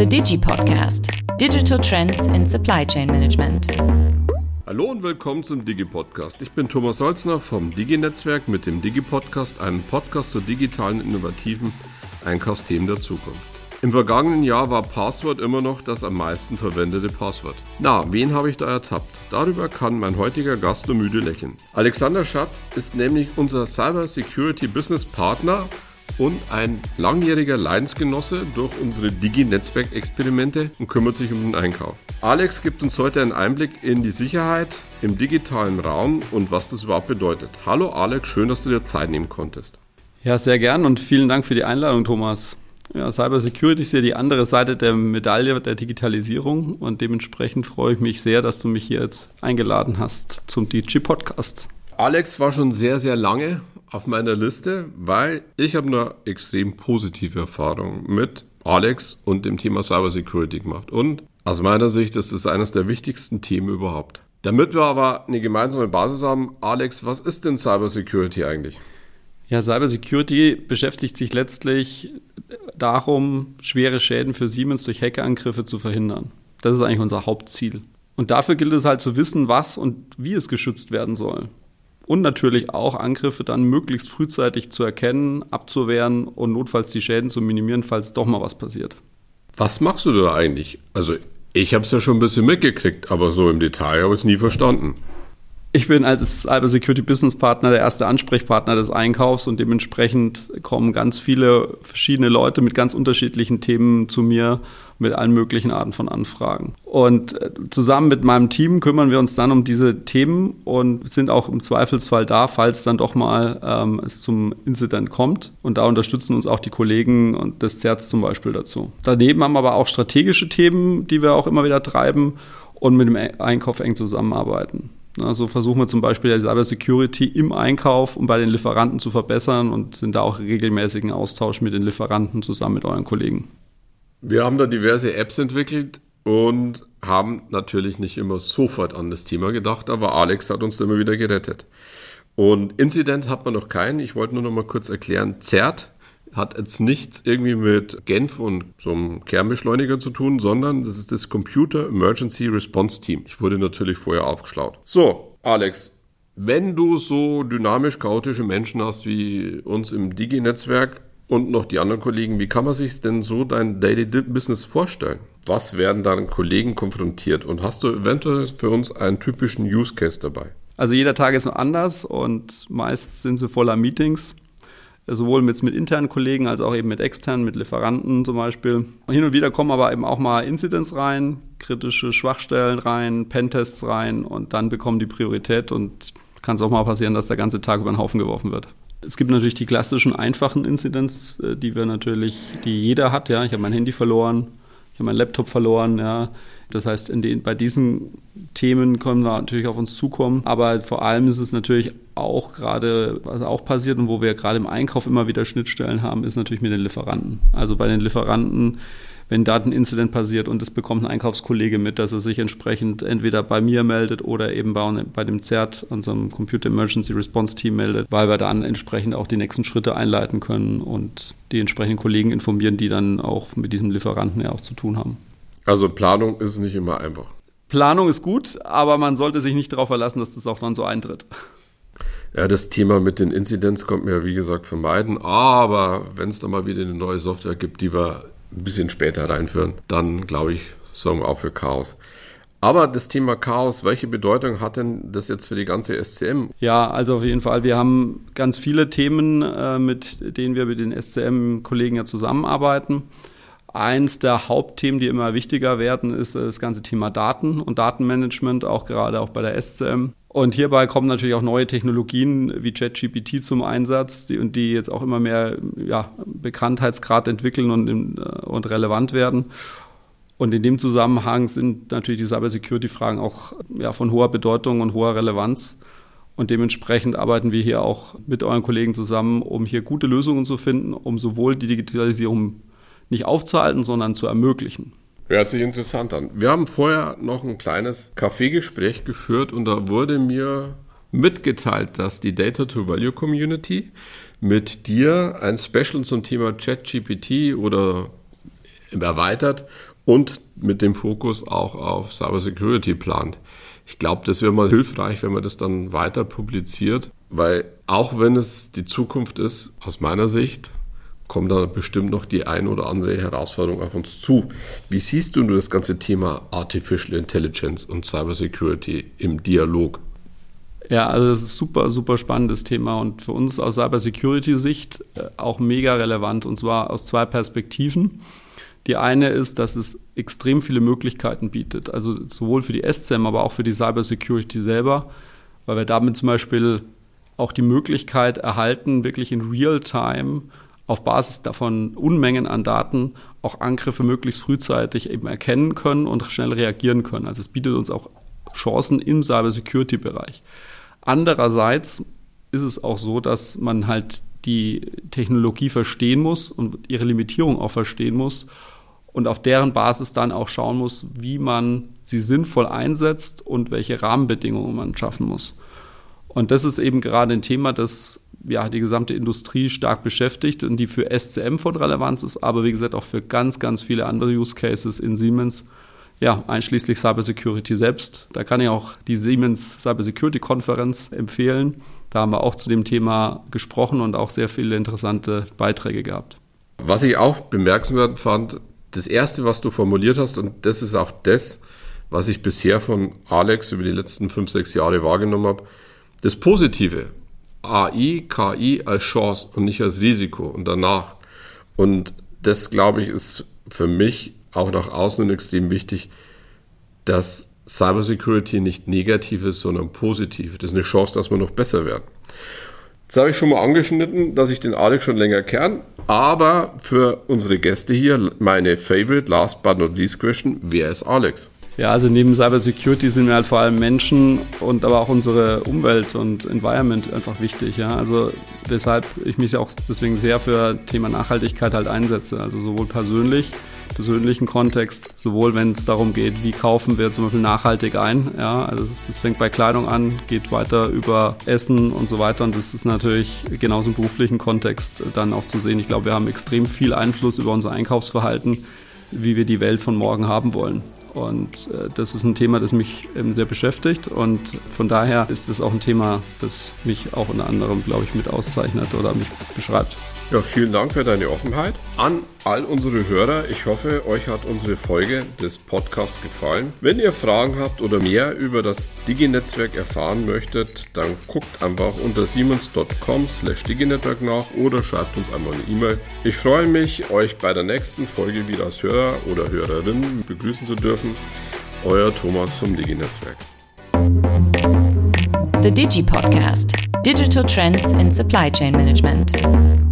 The Digi Podcast. Digital Trends in Supply Chain Management. Hallo und willkommen zum Digi-Podcast. Ich bin Thomas Holzner vom Digi-Netzwerk mit dem Digi-Podcast, einem Podcast zu digitalen, innovativen Einkaufsthemen der Zukunft. Im vergangenen Jahr war Passwort immer noch das am meisten verwendete Passwort. Na, wen habe ich da ertappt? Darüber kann mein heutiger Gast nur müde lächeln. Alexander Schatz ist nämlich unser Cyber Security Business Partner und ein langjähriger Leidensgenosse durch unsere Digi-Netzwerk-Experimente und kümmert sich um den Einkauf. Alex gibt uns heute einen Einblick in die Sicherheit im digitalen Raum und was das überhaupt bedeutet. Hallo Alex, schön, dass du dir Zeit nehmen konntest. Ja, sehr gern und vielen Dank für die Einladung, Thomas. Ja, Cyber Security ist ja die andere Seite der Medaille der Digitalisierung und dementsprechend freue ich mich sehr, dass du mich hier jetzt eingeladen hast zum DG Podcast. Alex war schon sehr, sehr lange auf meiner Liste, weil ich habe eine extrem positive Erfahrung mit Alex und dem Thema Cybersecurity gemacht. Und aus meiner Sicht ist es eines der wichtigsten Themen überhaupt. Damit wir aber eine gemeinsame Basis haben, Alex, was ist denn Cybersecurity eigentlich? Ja, Cybersecurity beschäftigt sich letztlich darum, schwere Schäden für Siemens durch Hackerangriffe zu verhindern. Das ist eigentlich unser Hauptziel. Und dafür gilt es halt zu wissen, was und wie es geschützt werden soll und natürlich auch Angriffe dann möglichst frühzeitig zu erkennen, abzuwehren und notfalls die Schäden zu minimieren, falls doch mal was passiert. Was machst du da eigentlich? Also ich habe es ja schon ein bisschen mitgekriegt, aber so im Detail habe ich es nie verstanden. Ich bin als Cyber Security Business Partner der erste Ansprechpartner des Einkaufs und dementsprechend kommen ganz viele verschiedene Leute mit ganz unterschiedlichen Themen zu mir mit allen möglichen Arten von Anfragen. Und äh, zusammen mit meinem Team kümmern wir uns dann um diese Themen und sind auch im Zweifelsfall da, falls dann doch mal ähm, es zum Incident kommt. Und da unterstützen uns auch die Kollegen und des CERTs zum Beispiel dazu. Daneben haben wir aber auch strategische Themen, die wir auch immer wieder treiben und mit dem Einkauf eng zusammenarbeiten. Also versuchen wir zum Beispiel die Cyber Security im Einkauf und bei den Lieferanten zu verbessern und sind da auch regelmäßigen Austausch mit den Lieferanten zusammen mit euren Kollegen. Wir haben da diverse Apps entwickelt und haben natürlich nicht immer sofort an das Thema gedacht, aber Alex hat uns immer wieder gerettet. Und Incident hat man noch keinen. Ich wollte nur noch mal kurz erklären. ZERT hat jetzt nichts irgendwie mit Genf und so einem Kernbeschleuniger zu tun, sondern das ist das Computer Emergency Response Team. Ich wurde natürlich vorher aufgeschlaut. So, Alex, wenn du so dynamisch chaotische Menschen hast wie uns im Digi-Netzwerk, und noch die anderen Kollegen. Wie kann man sich denn so dein Daily Business vorstellen? Was werden dann Kollegen konfrontiert? Und hast du eventuell für uns einen typischen Use Case dabei? Also jeder Tag ist anders und meist sind sie voller Meetings sowohl mit, mit internen Kollegen als auch eben mit externen, mit Lieferanten zum Beispiel. Hin und wieder kommen aber eben auch mal Incidents rein, kritische Schwachstellen rein, Pentests rein und dann bekommen die Priorität und kann es auch mal passieren, dass der ganze Tag über den Haufen geworfen wird. Es gibt natürlich die klassischen einfachen Incidents, äh, die wir natürlich, die jeder hat. Ja, ich habe mein Handy verloren, ich habe meinen Laptop verloren. Ja, das heißt, den, bei diesen Themen können wir natürlich auf uns zukommen. Aber vor allem ist es natürlich auch gerade, was auch passiert und wo wir gerade im Einkauf immer wieder Schnittstellen haben, ist natürlich mit den Lieferanten. Also bei den Lieferanten wenn da ein Incident passiert und es bekommt ein Einkaufskollege mit, dass er sich entsprechend entweder bei mir meldet oder eben bei, bei dem CERT, unserem Computer Emergency Response Team meldet, weil wir dann entsprechend auch die nächsten Schritte einleiten können und die entsprechenden Kollegen informieren, die dann auch mit diesem Lieferanten ja auch zu tun haben. Also Planung ist nicht immer einfach. Planung ist gut, aber man sollte sich nicht darauf verlassen, dass das auch dann so eintritt. Ja, das Thema mit den Inzidenz kommt mir, wie gesagt, vermeiden. Aber wenn es da mal wieder eine neue Software gibt, die wir ein bisschen später reinführen, dann glaube ich, sorgen wir auch für Chaos. Aber das Thema Chaos, welche Bedeutung hat denn das jetzt für die ganze SCM? Ja, also auf jeden Fall. Wir haben ganz viele Themen, äh, mit denen wir mit den SCM-Kollegen ja zusammenarbeiten. Eins der Hauptthemen, die immer wichtiger werden, ist das ganze Thema Daten und Datenmanagement, auch gerade auch bei der SCM. Und hierbei kommen natürlich auch neue Technologien wie ChatGPT zum Einsatz, die, und die jetzt auch immer mehr ja, Bekanntheitsgrad entwickeln und, äh, und relevant werden. Und in dem Zusammenhang sind natürlich die Cybersecurity-Fragen auch ja, von hoher Bedeutung und hoher Relevanz. Und dementsprechend arbeiten wir hier auch mit euren Kollegen zusammen, um hier gute Lösungen zu finden, um sowohl die Digitalisierung nicht aufzuhalten, sondern zu ermöglichen. Hört sich interessant an. Wir haben vorher noch ein kleines Kaffeegespräch geführt und da wurde mir mitgeteilt, dass die Data to Value Community mit dir ein Special zum Thema ChatGPT oder erweitert und mit dem Fokus auch auf Cybersecurity plant. Ich glaube, das wäre mal hilfreich, wenn man das dann weiter publiziert, weil auch wenn es die Zukunft ist, aus meiner Sicht, kommt da bestimmt noch die ein oder andere Herausforderung auf uns zu. Wie siehst du das ganze Thema Artificial Intelligence und Cybersecurity im Dialog? Ja, also das ist ein super, super spannendes Thema und für uns aus Cybersecurity-Sicht äh, auch mega relevant und zwar aus zwei Perspektiven. Die eine ist, dass es extrem viele Möglichkeiten bietet, also sowohl für die SCM, aber auch für die Cybersecurity selber, weil wir damit zum Beispiel auch die Möglichkeit erhalten, wirklich in Real-Time auf Basis davon Unmengen an Daten auch Angriffe möglichst frühzeitig eben erkennen können und schnell reagieren können. Also es bietet uns auch Chancen im Cybersecurity-Bereich. Andererseits ist es auch so, dass man halt die Technologie verstehen muss und ihre Limitierung auch verstehen muss und auf deren Basis dann auch schauen muss, wie man sie sinnvoll einsetzt und welche Rahmenbedingungen man schaffen muss. Und das ist eben gerade ein Thema, das ja, die gesamte Industrie stark beschäftigt und die für SCM von Relevanz ist, aber wie gesagt auch für ganz, ganz viele andere Use Cases in Siemens, ja, einschließlich Cybersecurity selbst. Da kann ich auch die Siemens Cybersecurity Konferenz empfehlen. Da haben wir auch zu dem Thema gesprochen und auch sehr viele interessante Beiträge gehabt. Was ich auch bemerkenswert fand, das erste, was du formuliert hast, und das ist auch das, was ich bisher von Alex über die letzten fünf, sechs Jahre wahrgenommen habe, das Positive. AI, KI als Chance und nicht als Risiko und danach. Und das, glaube ich, ist für mich auch nach außen extrem wichtig, dass Cybersecurity nicht negativ ist, sondern positiv. Das ist eine Chance, dass wir noch besser werden. Jetzt habe ich schon mal angeschnitten, dass ich den Alex schon länger kenne, aber für unsere Gäste hier meine favorite, last but not least question, wer ist Alex? Ja, also neben Cybersecurity sind mir halt vor allem Menschen und aber auch unsere Umwelt und Environment einfach wichtig. Ja? Also weshalb ich mich auch deswegen sehr für Thema Nachhaltigkeit halt einsetze. Also sowohl persönlich, persönlichen Kontext, sowohl wenn es darum geht, wie kaufen wir zum Beispiel nachhaltig ein. Ja? Also das, das fängt bei Kleidung an, geht weiter über Essen und so weiter. Und das ist natürlich genauso im beruflichen Kontext dann auch zu sehen. Ich glaube, wir haben extrem viel Einfluss über unser Einkaufsverhalten, wie wir die Welt von morgen haben wollen. Und äh, das ist ein Thema, das mich ähm, sehr beschäftigt. Und von daher ist es auch ein Thema, das mich auch unter anderem, glaube ich, mit auszeichnet oder mich beschreibt. Ja, vielen Dank für deine Offenheit. An all unsere Hörer, ich hoffe, euch hat unsere Folge des Podcasts gefallen. Wenn ihr Fragen habt oder mehr über das Digi-Netzwerk erfahren möchtet, dann guckt einfach unter siemens.com slash Digi-Netzwerk nach oder schreibt uns einmal eine E-Mail. Ich freue mich, euch bei der nächsten Folge wieder als Hörer oder Hörerin begrüßen zu dürfen. Euer Thomas vom Digi-Netzwerk. The Digi Podcast. Digital Trends in Supply Chain Management.